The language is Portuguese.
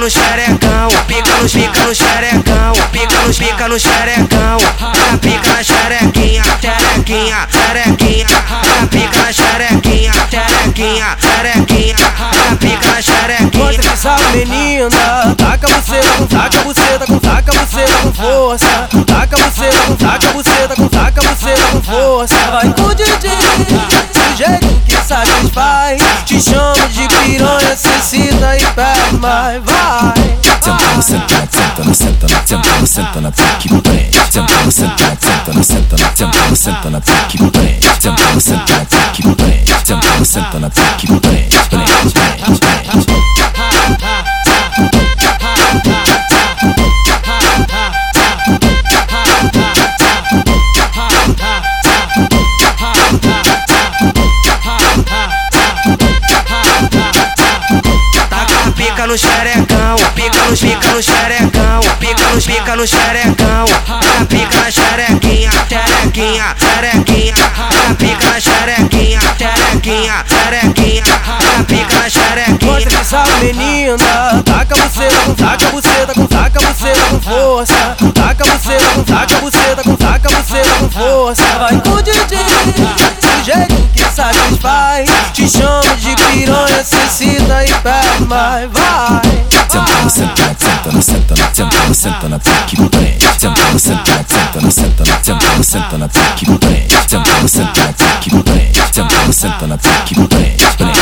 no xerecão, pica no pica no xerecão, pica no pica no xerecão, que sabe menina, taca você com taca buceta, com taca buceta com força, taca buceta com taca buceta, com taca buceta com força. Vai com o DJ, do jeito que satisfaz, te chamo de piranha, cecita e pega mais, vai. Senta, senta, senta, senta, senta, senta na pique prende. Senta, senta, senta, senta, senta, senta na pique prende. Senta, senta na pique prende. Senta, senta na pique prende. Prende, prende, pica no xerecão, pica no pica no xerecão, pica no pica no xerecão, ela pica na xerequinha, xerequinha, xerequinha, ela pica na xerequinha, xerequinha, xerequinha, ela pica na xerequinha. Mostra sabe menina, taca com taca com taca buceta com força, taca com taca com taca buceta com força. Vai com o DJ, do jeito que satisfaz, te chamo piranha, cecita e pega mais, vai. Senta, senta, senta, senta, senta, senta na pique prende. Senta, senta, senta, senta, senta, senta na pique prende. Senta, senta na pique prende. Senta,